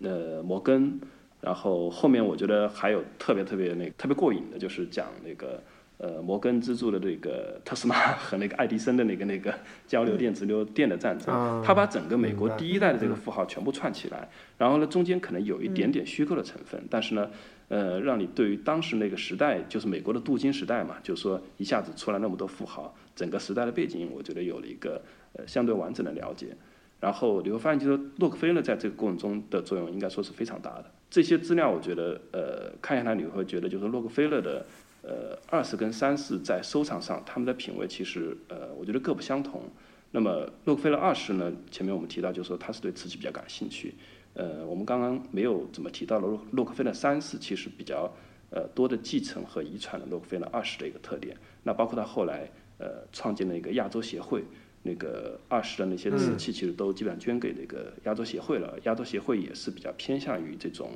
呃摩根。然后后面我觉得还有特别特别那个特别过瘾的，就是讲那个呃摩根资助的这个 特斯拉和那个爱迪生的那个那个交流电直流电的战争，他把整个美国第一代的这个富豪全部串起来，然后呢中间可能有一点点虚构的成分，但是呢。呃，让你对于当时那个时代，就是美国的镀金时代嘛，就是说一下子出来那么多富豪，整个时代的背景，我觉得有了一个呃相对完整的了解。然后你会发现，就是洛克菲勒在这个过程中的作用，应该说是非常大的。这些资料，我觉得呃看下来你会觉得，就是洛克菲勒的呃二世跟三世在收藏上，他们的品味其实呃我觉得各不相同。那么洛克菲勒二世呢，前面我们提到，就是说他是对瓷器比较感兴趣。呃，我们刚刚没有怎么提到了洛克菲勒三世，其实比较呃多的继承和遗传了洛克菲勒二世的一个特点。那包括他后来呃创建了一个亚洲协会，那个二十的那些瓷器其实都基本上捐给那个亚洲协会了。亚洲协会也是比较偏向于这种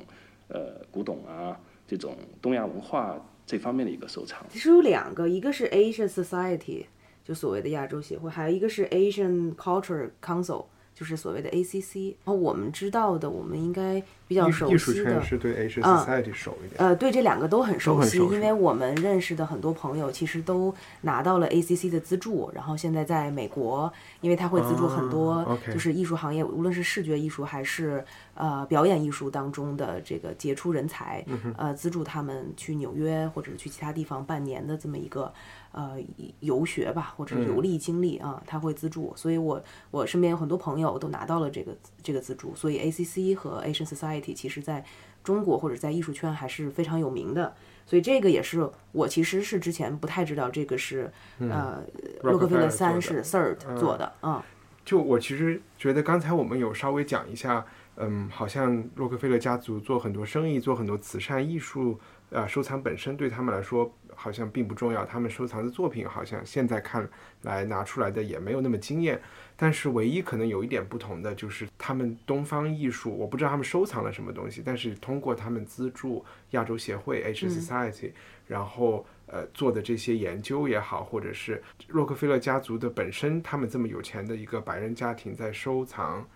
呃古董啊，这种东亚文化这方面的一个收藏。其实有两个，一个是 Asian Society，就所谓的亚洲协会，还有一个是 Asian Culture Council。就是所谓的 ACC，然后我们知道的，我们应该比较熟悉的，艺术圈是对 Asian Society 熟一点。呃，对这两个都很熟悉，因为我们认识的很多朋友其实都拿到了 ACC 的资助，然后现在在美国，因为他会资助很多，就是艺术行业，无论是视觉艺术还是呃表演艺术当中的这个杰出人才，呃，资助他们去纽约或者去其他地方半年的这么一个。呃，游学吧，或者游历经历啊，他会资助，所以我我身边有很多朋友都拿到了这个这个资助，所以 ACC 和 Asian Society 其实在中国或者在艺术圈还是非常有名的，所以这个也是我其实是之前不太知道这个是呃洛克菲勒三是 Third 做的啊。就我其实觉得刚才我们有稍微讲一下，嗯，好像洛克菲勒家族做很多生意，做很多慈善艺术，呃，收藏本身对他们来说。好像并不重要，他们收藏的作品好像现在看来拿出来的也没有那么惊艳。但是唯一可能有一点不同的就是他们东方艺术，我不知道他们收藏了什么东西，但是通过他们资助亚洲协会 H Society，然后呃做的这些研究也好，或者是洛克菲勒家族的本身，他们这么有钱的一个白人家庭在收藏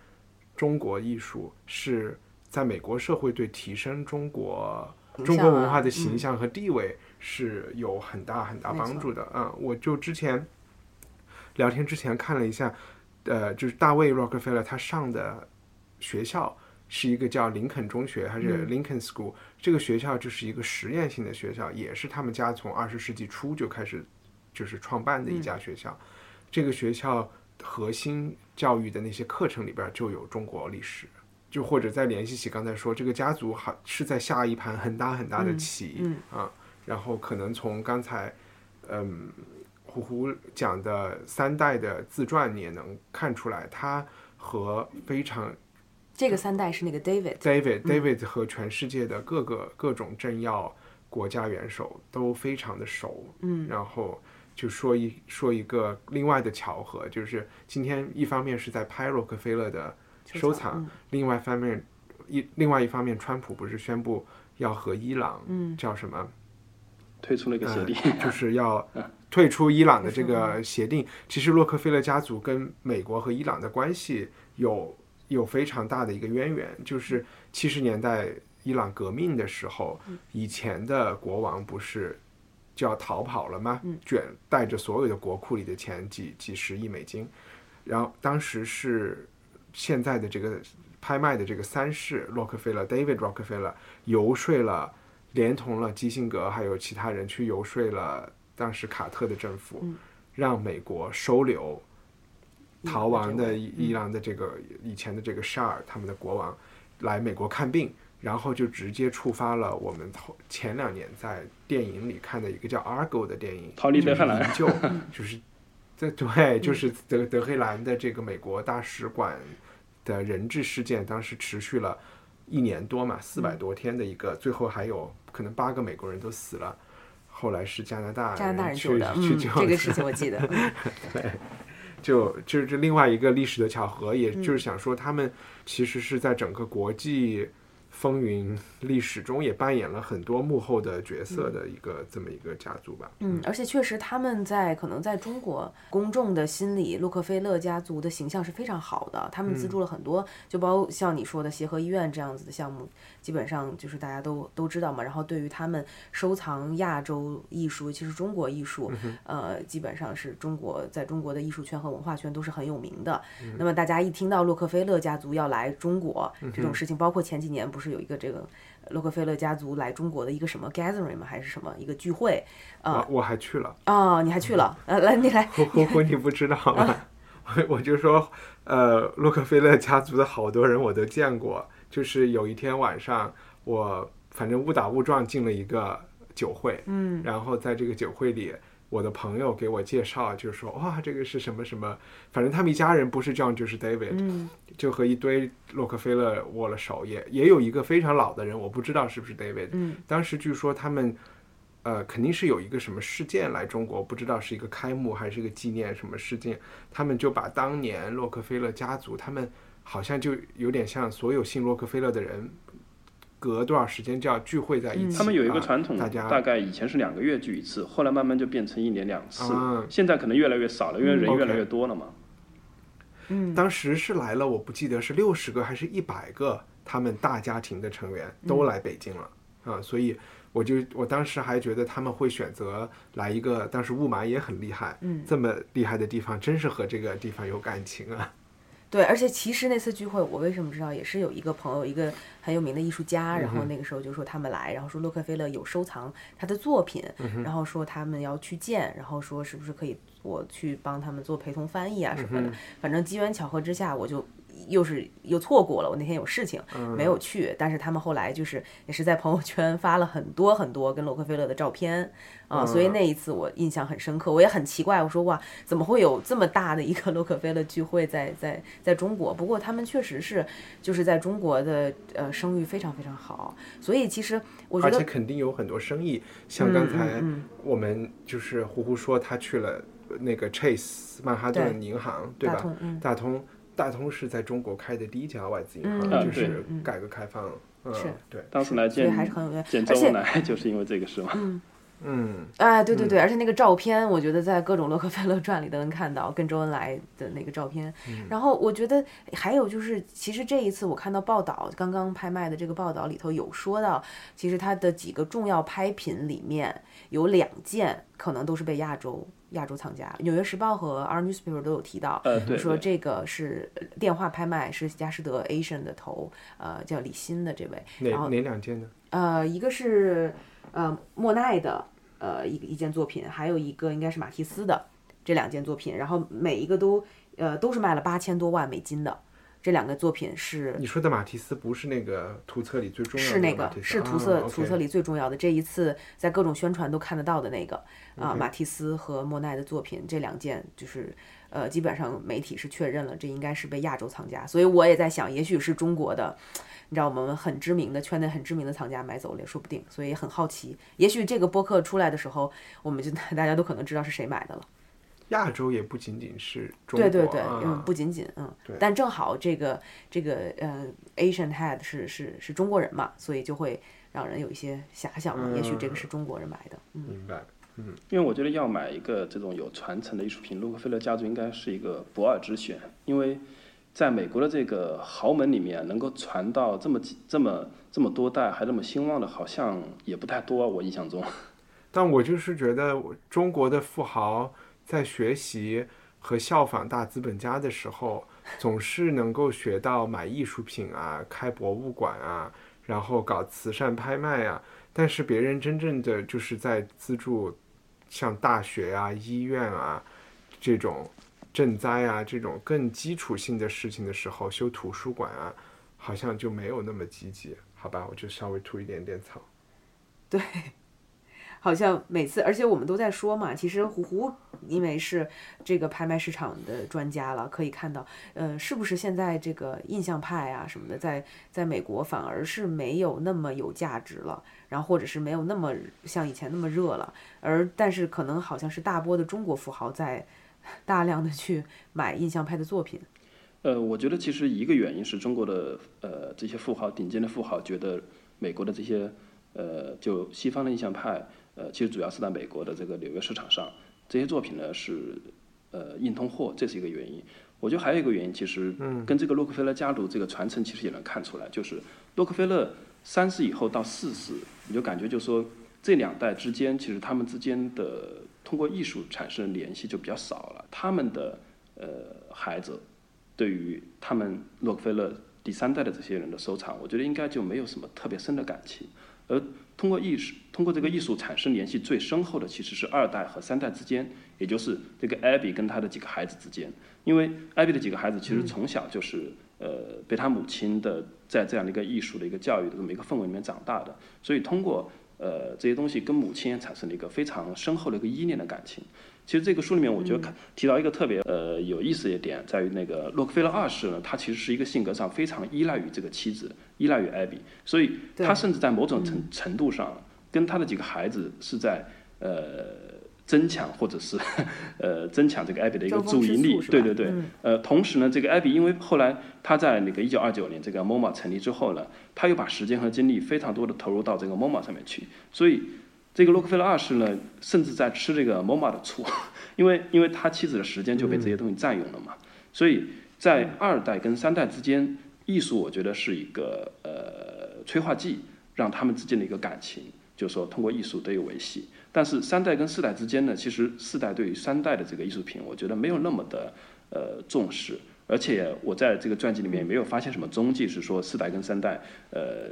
中国艺术，是在美国社会对提升中国中国文化的形象和地位。是有很大很大帮助的啊！我就之前聊天之前看了一下，呃，就是大卫· Rockefeller 他上的学校是一个叫林肯中学，还是 Lincoln School？这个学校就是一个实验性的学校，也是他们家从二十世纪初就开始就是创办的一家学校。这个学校核心教育的那些课程里边就有中国历史，就或者再联系起刚才说这个家族还是在下一盘很大很大的棋啊。然后可能从刚才，嗯，胡胡讲的三代的自传，你也能看出来，他和非常这个三代是那个 David，David，David 和全世界的各个各种政要、国家元首都非常的熟。嗯，然后就说一说一个另外的巧合，就是今天一方面是在拍洛克菲勒的收藏，另外一方面一另外一方面，川普不是宣布要和伊朗，嗯，叫什么？退出那个协定，就是要 退出伊朗的这个协定。其实洛克菲勒家族跟美国和伊朗的关系有有非常大的一个渊源，就是七十年代伊朗革命的时候，以前的国王不是就要逃跑了吗？卷带着所有的国库里的钱几几十亿美金，然后当时是现在的这个拍卖的这个三世洛克菲勒 David Rockefeller 游说了。连同了基辛格还有其他人去游说了当时卡特的政府，让美国收留逃亡的伊朗的这个以前的这个沙尔他们的国王来美国看病，然后就直接触发了我们头前两年在电影里看的一个叫《Argo》的电影，逃离德黑兰，就 就是这对，就是德德黑兰的这个美国大使馆的人质事件，当时持续了。一年多嘛，四百多天的一个，最后还有可能八个美国人都死了，后来是加拿大加拿大人救的，去救这个事情我记得。对，就就是这另外一个历史的巧合，也就是想说他们其实是在整个国际风云历史中也扮演了很多幕后的角色的一个这么一个家族吧。嗯，而且确实他们在可能在中国公众的心里，洛克菲勒家族的形象是非常好的。他们资助了很多，就包括像你说的协和医院这样子的项目，基本上就是大家都都知道嘛。然后对于他们收藏亚洲艺术，其实中国艺术，呃，基本上是中国在中国的艺术圈和文化圈都是很有名的。那么大家一听到洛克菲勒家族要来中国这种事情，包括前几年不是有一个这个洛克菲勒家族来中国的一个什么 gathering 吗？还是什么一个聚会？呃我还去了，哦，你还去了？呃，来，你来，呼呼呼，你不知道 吗？我我就说，呃，洛克菲勒家族的好多人我都见过。就是有一天晚上，我反正误打误撞进了一个酒会，嗯，然后在这个酒会里，我的朋友给我介绍，就是说哇，这个是什么什么，反正他们一家人不是 John 就是 David，嗯就和一堆洛克菲勒握了手，也也有一个非常老的人，我不知道是不是 David，嗯当时据说他们。呃，肯定是有一个什么事件来中国，不知道是一个开幕还是一个纪念什么事件，他们就把当年洛克菲勒家族，他们好像就有点像所有姓洛克菲勒的人，隔多少时间就要聚会在一起。他们有一个啊传统，大家大概以前是两个月聚一次，后来慢慢就变成一年两次，啊现在可能越来越少了，因为人嗯越来越多了嘛。嗯，当时是来了，我不记得是六十个还是一百个，他们大家庭的成员都来北京了、啊，所以我就我当时还觉得他们会选择来一个，当时雾霾也很厉害，嗯这么厉害的地方，真是和这个地方有感情啊。对，而且其实那次聚会，我为什么知道，也是有一个朋友，一个很有名的艺术家，然后那个时候就说他们来，然后说洛克菲勒有收藏他的作品，然后说他们要去见，然后说是不是可以我去帮他们做陪同翻译啊什么的，反正机缘巧合之下，我就。又是又错过了，我那天有事情没有去，但是他们后来就是也是在朋友圈发了很多很多跟洛克菲勒的照片啊、所以那一次我印象很深刻，我也很奇怪，我说哇，怎么会有这么大的一个洛克菲勒聚会在在在中国？不过他们确实是就是在中国的呃声誉非常非常好，所以其实我觉得而且肯定有很多生意，像刚才嗯我们就是呼呼说他去了那个 Chase 曼哈顿银行，对吧？大通嗯。大通大通是在中国开的第一家外资银行，嗯。就是改革开放，嗯，是。对，当时来所以见还是很有缘，见周而且恩来，就是因为这个事嘛。嗯，哎，对对对，而且那个照片，我觉得在各种洛克菲勒传里都能看到跟周恩来的那个照片。然后我觉得还有就是，其实这一次我看到报道，刚刚拍卖的这个报道里头有说到，其实它的几个重要拍品里面有两件可能都是被亚洲亚洲藏家，《纽约时报》和《R Newspaper》都有提到，呃，对，对说这个是呃电话拍卖，是佳士得 Asian 的头，呃，叫李欣的这位，然哪后哪两件呢？呃，一个是呃莫奈的呃一一件作品，还有一个应该是马蒂斯的这两件作品，然后每一个都呃都是卖了八千多万美金的。这两个作品是你说的马蒂斯不是那个图册里最重要的是那个是图册、啊图册里最重要的，这一次在各种宣传都看得到的那个啊，马蒂斯和莫奈的作品，这两件就是呃，基本上媒体是确认了，这应该是被亚洲藏家，所以我也在想，也许是中国的，你知道我们很知名的圈内很知名的藏家买走了也说不定，所以很好奇，也许这个播客出来的时候，我们就 大家都可能知道是谁买的了。亚洲也不仅仅是中国，对对对，啊嗯，不仅仅嗯对，但正好这个这个呃，Asian head 是是是中国人嘛，所以就会让人有一些遐想嘛，也许这个是中国人买的，嗯，明白。因为我觉得要买一个这种有传承的艺术品，洛克菲勒家族应该是一个不二之选，因为在美国的这个豪门里面，能够传到这么几这么这么多代还这么兴旺的，好像也不太多，我印象中。但我就是觉得，中国的富豪在学习和效仿大资本家的时候，总是能够学到买艺术品啊、开博物馆啊，然后搞慈善拍卖啊。但是别人真正的就是在资助像大学啊、医院啊这种赈灾啊这种更基础性的事情的时候，修图书馆啊，好像就没有那么积极。好吧，我就稍微吐一点点草。对，好像每次，而且我们都在说嘛，其实胡胡因为是这个拍卖市场的专家了，可以看到，呃，是不是现在这个印象派啊什么的，在在美国反而是没有那么有价值了，然后或者是没有那么像以前那么热了，而但是可能好像是大波的中国富豪在大量的去买印象派的作品。呃，我觉得其实一个原因是中国的呃这些富豪，顶尖的富豪觉得美国的这些呃就西方的印象派，呃其实主要是在美国的这个纽约市场上，这些作品呢是呃硬通货，这是一个原因。我觉得还有一个原因，其实跟这个洛克菲勒家族这个传承其实也能看出来，就是洛克菲勒三世以后到四世，你就感觉就说这两代之间，其实他们之间的通过艺术产生联系就比较少了。他们的呃孩子对于他们洛克菲勒第三代的这些人的收藏，我觉得应该就没有什么特别深的感情。而通过艺术，通过这个艺术产生联系最深厚的，其实是二代和三代之间，也就是这个艾比跟他的几个孩子之间。因为艾比的几个孩子其实从小就是呃被他母亲的在这样的一个艺术的一个教育的这么一个氛围里面长大的，所以通过呃这些东西跟母亲产生了一个非常深厚的一个依恋的感情。其实这个书里面我觉得看提到一个特别呃有意思的点，在于那个洛克菲勒二世呢，他其实是一个性格上非常依赖于这个妻子，依赖于艾比，所以他甚至在某种程程度上跟他的几个孩子是在呃。增强或者是 呃增强这个艾比的一个注意力，对对对，呃，同时呢，这个艾比因为后来他在那个一九二九年这个 MoMA 成立之后呢，他又把时间和精力非常多的投入到这个 MoMA 上面去，所以这个洛克菲勒二世呢，甚至在吃这个 MoMA 的醋，因为因为他妻子的时间就被这些东西占用了嘛，所以在二代跟三代之间，艺术我觉得是一个呃催化剂，让他们之间的一个感情，就是说通过艺术得以维系。但是三代跟四代之间呢，其实四代对于三代的这个艺术品，我觉得没有那么的呃重视，而且我在这个传记里面也没有发现什么踪迹，是说四代跟三代呃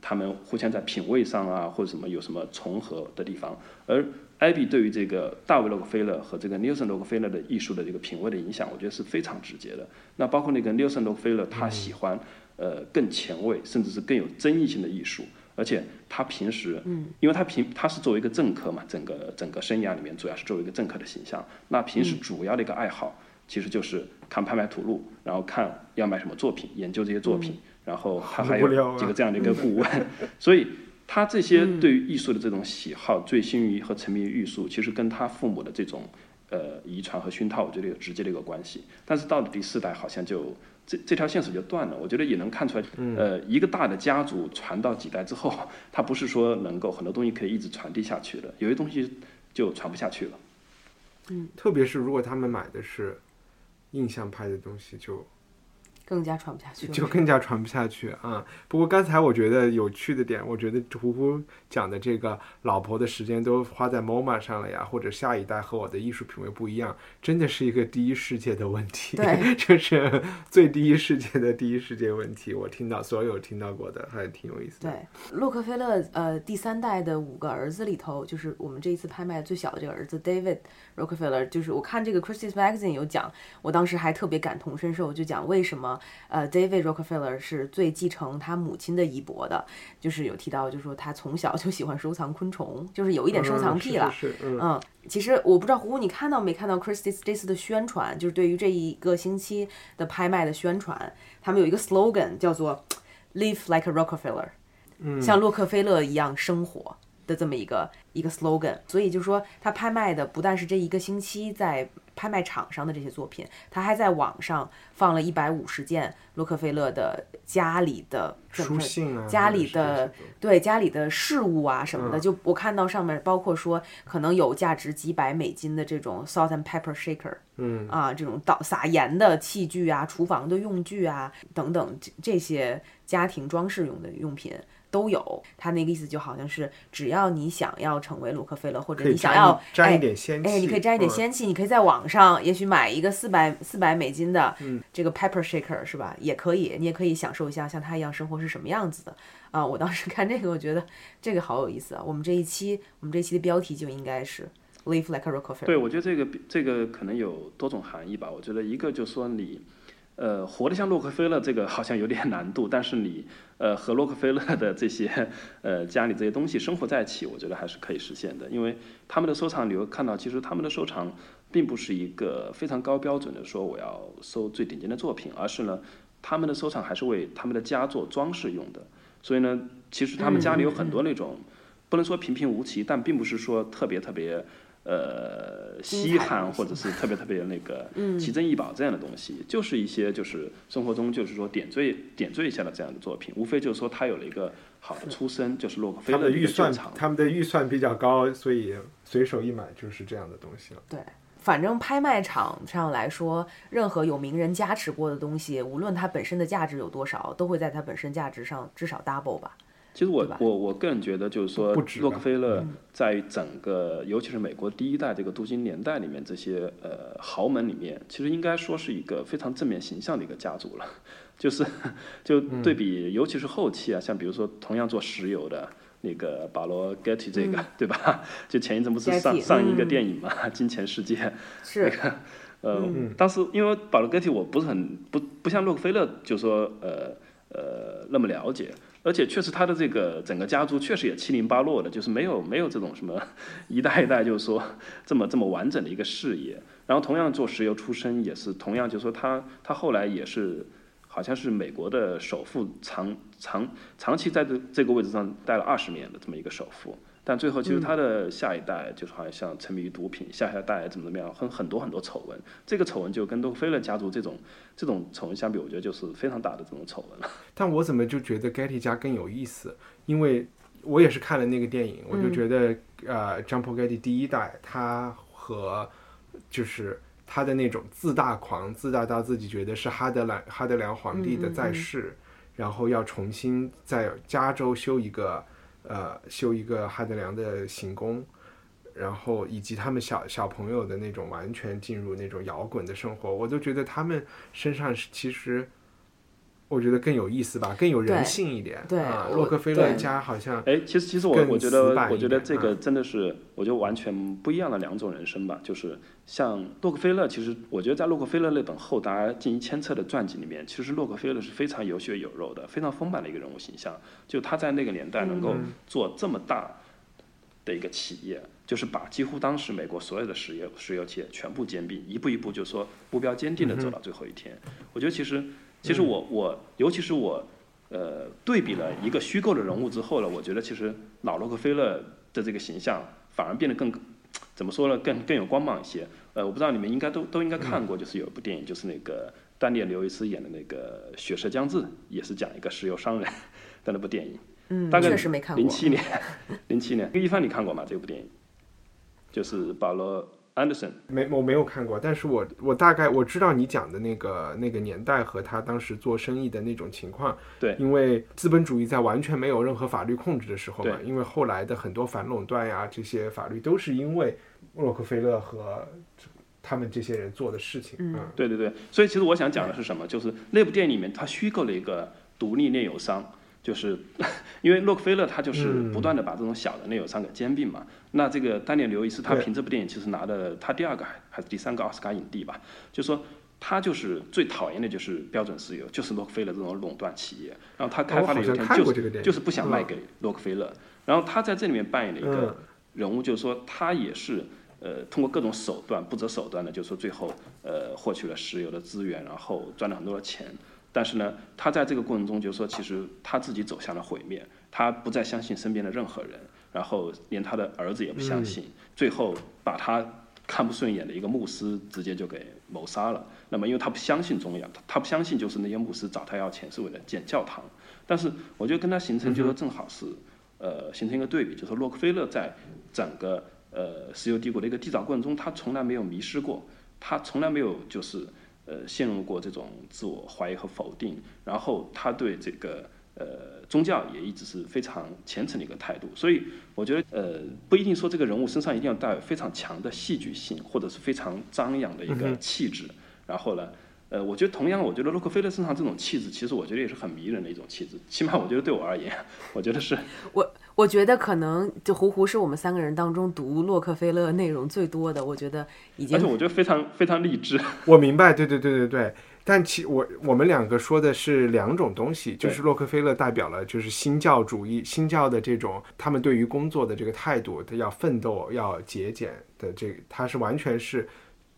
他们互相在品味上啊或者什么有什么重合的地方。而艾比对于这个大卫洛克菲勒和这个尼尔森洛克菲勒的艺术的这个品味的影响，我觉得是非常直接的。那包括那个尼尔森洛克菲勒，他喜欢呃更前卫，甚至是更有争议性的艺术。而且他平时，嗯因为他平他是作为一个政客嘛，整个整个生涯里面主要是作为一个政客的形象。那平时主要的一个爱好其实就是看拍卖图录，然后看要买什么作品，研究这些作品。然后他还有几个这样的一个顾问，所以他这些对于艺术的这种喜好、醉心于和沉迷于艺术，其实跟他父母的这种呃遗传和熏陶，我觉得有直接的一个关系。但是到了第四代，好像就。这这条线索就断了，我觉得也能看出来，呃，一个大的家族传到几代之后，它不是说能够很多东西可以一直传递下去的，有些东西就传不下去了。嗯，特别是如果他们买的是印象派的东西，就。更加传不下去，就更加传不下去啊！不过刚才我觉得有趣的点，我觉得胡胡讲的这个老婆的时间都花在 MoMA 上了呀，或者下一代和我的艺术品味不一样，真的是一个第一世界的问题。对，就是最第一世界的第一世界问题。我听到所有听到过的，还挺有意思的。对，洛克菲勒呃第三代的五个儿子里头，就是我们这一次拍卖最小的这个儿子 David Rockefeller，就是我看这个 Christie's Magazine 有讲，我当时还特别感同身受，就讲为什么。呃，David Rockefeller 是最继承他母亲的衣钵的，就是有提到，就是说他从小就喜欢收藏昆虫，就是有一点收藏癖了。是，嗯，其实我不知道胡胡你看到没看到 Christie's 这次的宣传，就是对于这一个星期的拍卖的宣传，他们有一个 slogan 叫做 “Live like a Rockefeller”，嗯，像洛克菲勒一样生活的这么一个一个 slogan。所以就说，他拍卖的不但是这一个星期在。拍卖场上的这些作品，他还在网上放了一百五十件洛克菲勒的家里的书信啊，家里的对家里的事物啊什么的。就我看到上面，包括说可能有价值几百美金的这种 salt and pepper shaker，嗯啊，这种倒撒盐的器具啊，厨房的用具啊等等这这些家庭装饰用的用品。都有，他那个意思就好像是，只要你想要成为洛克菲勒，或者你想要沾一点仙气，哎，你可以沾一点仙气，你可以在网上也许买一个四百四百美金的这个 pepper shaker 是吧？也可以，你也可以享受一下像他一样生活是什么样子的啊！我当时看这个，我觉得这个好有意思啊！我们这一期，我们这一期的标题就应该是 live like a Rockefeller。对，我觉得这个这个可能有多种含义吧。我觉得一个就说你。呃，活得像洛克菲勒这个好像有点难度，但是你呃和洛克菲勒的这些呃家里这些东西生活在一起，我觉得还是可以实现的。因为他们的收藏，你会看到，其实他们的收藏并不是一个非常高标准的说我要收最顶尖的作品，而是呢，他们的收藏还是为他们的家做装饰用的。所以呢，其实他们家里有很多那种不能说平平无奇，但并不是说特别特别。呃稀罕或者是特别特别那个 嗯奇珍异宝这样的东西，就是一些就是生活中就是说点缀点缀一下的这样的作品，无非就是说他有了一个好的出身，就是洛克菲勒的预算旧厂，他们的预算比较高，所以随手一买就是这样的东西了。对，反正拍卖场上来说，任何有名人加持过的东西，无论它本身的价值有多少，都会在它本身价值上至少 double 吧。其实我我我个人觉得，就是说洛克菲勒在整个，尤其是美国第一代这个镀金年代里面，这些呃豪门里面，其实应该说是一个非常正面形象的一个家族了。就是就对比，尤其是后期啊，像比如说同样做石油的那个保罗·盖蒂这个，对吧？就前一阵不是上上映一个嗯电影嘛，《金钱世界》。是，呃，当时因为保罗·盖蒂我不是很不不像洛克菲勒，就说呃呃那么了解，而且确实他的这个整个家族确实也七零八落的，就是没有没有这种什么 一代一代就是说这么这么完整的一个事业。然后同样做石油出身，也是同样就是说他他后来也是好像是美国的首富长长长期在这这个位置上待了二十年的这么一个首富。但最后其实他的下一代就是好像像沉迷于毒品，下下代怎么怎么样，很很多很多丑闻。这个丑闻就跟洛克菲勒家族这种这种丑闻相比，我觉得就是非常大的这种丑闻了。但我怎么就觉得 Getty 家更有意思？因为我也是看了那个电影，我就觉得、呃，John Paul Getty 第一代他和就是他的那种自大狂，自大到自己觉得是哈德兰哈德良皇帝的在世，然后要重新在加州修一个呃修一个哈德良的行宫。然后以及他们小小朋友的那种完全进入那种摇滚的生活，我都觉得他们身上其实，我觉得更有意思吧，更有人性一点。对啊，洛克菲勒家好像哎，其实其实我我觉得我觉得这个啊真的是，我觉得完全不一样的两种人生吧。就是像洛克菲勒，其实我觉得在洛克菲勒那本厚达近一千册的传记里面，其实洛克菲勒是非常有血有肉的，非常丰满的一个人物形象。就他在那个年代能够做这么大的一个企业，就是把几乎当时美国所有的石油石油企业全部兼并，一步一步就说目标坚定的走到最后一天。我觉得其实其实我我尤其是我呃对比了一个虚构的人物之后呢，我觉得其实老洛克菲勒的这个形象反而变得更怎么说呢，更更有光芒一些。呃，我不知道你们应该都都应该看过，就是有一部电影，就是那个丹尼尔·刘易斯演的那个《血色将至》，也是讲一个石油商人 的那部电影。嗯，大概。零七年，零七年，一帆你看过吗？这部电影就是保罗·安德森。没我没有看过，但是我我大概我知道你讲的那个那个年代和他当时做生意的那种情况。对因为资本主义在完全没有任何法律控制的时候嘛，因为后来的很多反垄断呀这些法律都是因为洛克菲勒和他们这些人做的事情。嗯，对对对，所以其实我想讲的是什么？就是那部电影里面，他虚构了一个独立炼油商，就是因为洛克菲勒他就是不断的把这种小的炼油商给兼并嘛。那这个丹尼尔·刘易斯他凭这部电影其实拿的他第二个还还是第三个奥斯卡影帝吧，就说。他就是最讨厌的就是标准石油，就是洛克菲勒这种垄断企业。然后他开发的油田就是就是不想卖嗯给洛克菲勒。然后他在这里面扮演了一个嗯人物，就是说他也是呃通过各种手段不择手段的，就是说最后呃获取了石油的资源，然后赚了很多的钱。但是呢，他在这个过程中，就是说其实他自己走向了毁灭，他不再相信身边的任何人，然后连他的儿子也不相信，最后把他看不顺眼的一个牧师直接就给谋杀了。那么因为他不相信中央，他他不相信就是那些牧师找他要钱是为了建教堂。但是我觉得跟他形成就说正好是，呃，形成一个对比，就是说洛克菲勒在整个呃石油帝国的一个缔造过程中，他从来没有迷失过，他从来没有就是呃陷入过这种自我怀疑和否定，然后他对这个呃宗教也一直是非常虔诚的一个态度，所以我觉得呃不一定说这个人物身上一定要带有非常强的戏剧性，或者是非常张扬的一个气质，然后呢。呃，我觉得同样，我觉得洛克菲勒身上这种气质，其实我觉得也是很迷人的一种气质。起码我觉得对我而言，我觉得是我我觉得可能就胡胡是我们三个人当中读洛克菲勒内容最多的，我觉得已经而且我觉得非常非常励志。我明白，对对对对对。但其我我们两个说的是两种东西，就是洛克菲勒代表了就是新教主义、新教的这种他们对于工作的这个态度，他要奋斗、要节俭的这个，他是完全是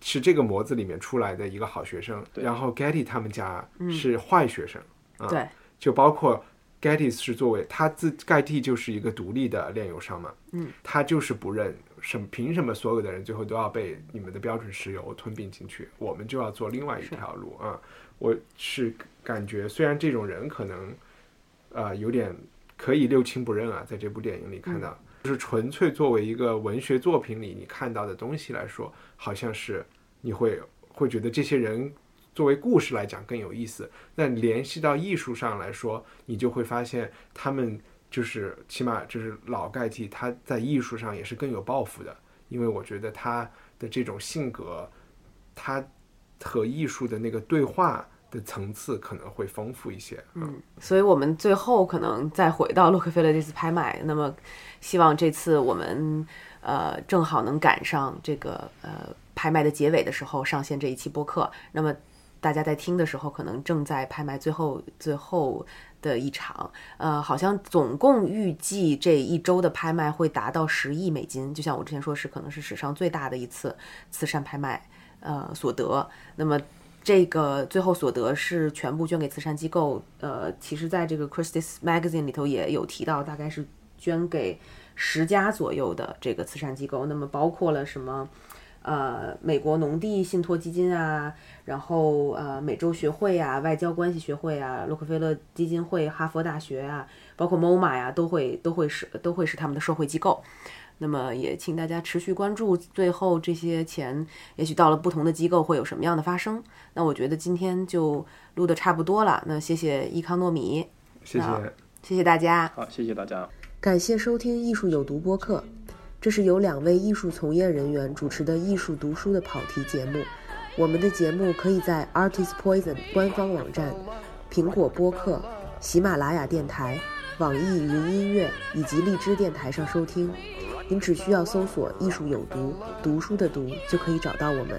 是这个模子里面出来的一个好学生。然后 Getty 他们家是坏学生，啊对就包括 Getty 是作为他自盖蒂就是一个独立的炼油商嘛，嗯，他就是不认什么凭什么所有的人最后都要被你们的标准石油吞并进去？我们就要做另外一条路啊！我是感觉，虽然这种人可能，呃，有点可以六亲不认啊，在这部电影里看到，就是纯粹作为一个文学作品里你看到的东西来说，好像是你会会觉得这些人作为故事来讲更有意思。但联系到艺术上来说，你就会发现他们。就是起码就是老盖蒂，他在艺术上也是更有抱负的，因为我觉得他的这种性格，他和艺术的那个对话的层次可能会丰富一些。嗯，所以我们最后可能再回到洛克菲勒这次拍卖，那么希望这次我们呃正好能赶上这个呃拍卖的结尾的时候上线这一期播客，那么大家在听的时候可能正在拍卖最后最后。的一场，呃，好像总共预计这一周的拍卖会达到十亿美金，就像我之前说，是可能是史上最大的一次慈善拍卖，呃，所得。那么这个最后所得是全部捐给慈善机构，呃，其实在这个 Christie's Magazine 里头也有提到，大概是捐给十家左右的这个慈善机构，那么包括了什么？呃，美国农地信托基金啊，然后呃，美洲学会啊，外交关系学会啊，洛克菲勒基金会、哈佛大学啊，包括 MoMA 呀，都会都会是都会是他们的社会机构。那么也请大家持续关注，最后这些钱也许到了不同的机构会有什么样的发生。那我觉得今天就录的差不多了。那谢谢伊康糯米，谢谢，谢谢大家。好，谢谢大家。感谢收听《艺术有毒》播客。这是由两位艺术从业人员主持的艺术读书的跑题节目。我们的节目可以在 Artist Poison 官方网站、苹果播客、喜马拉雅电台、网易云音乐以及荔枝电台上收听。您只需要搜索“艺术有毒”，读书的“读”就可以找到我们。